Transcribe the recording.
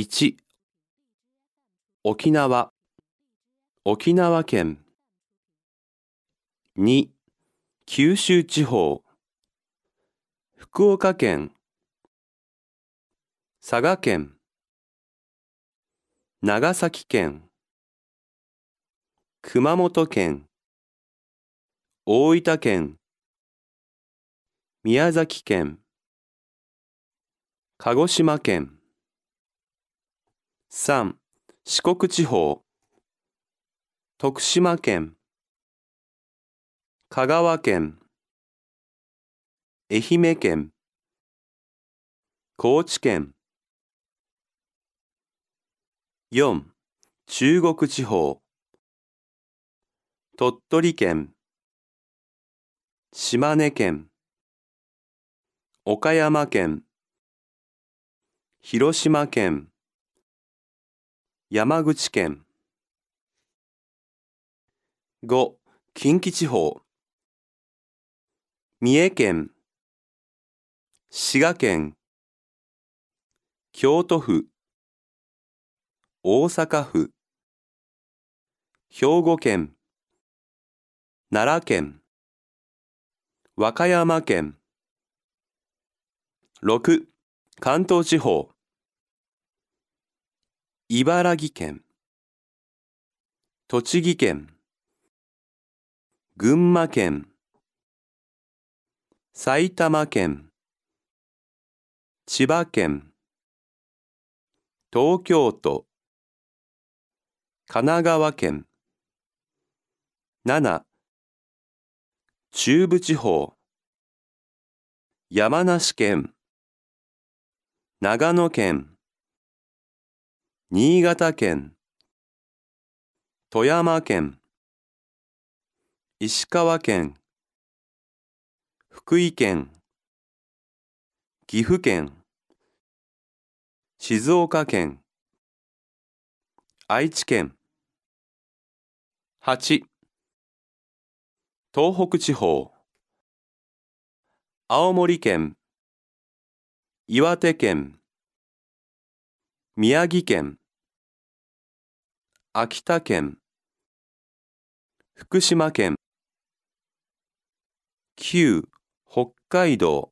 1沖縄。沖縄県。2九州地方。福岡県。佐賀県。長崎県。熊本県。大分県。宮崎県。鹿児島県。3四国地方。徳島県。香川県。愛媛県。高知県。4中国地方。鳥取県。島根県。岡山県。広島県。山口県。5近畿地方。三重県。滋賀県。京都府。大阪府。兵庫県。奈良県。和歌山県。6関東地方。茨城県。栃木県。群馬県。埼玉県。千葉県。東京都。神奈川県。7中部地方。山梨県。長野県。新潟県富山県石川県福井県岐阜県静岡県愛知県8東北地方青森県岩手県宮城県秋田県福島県9北海道。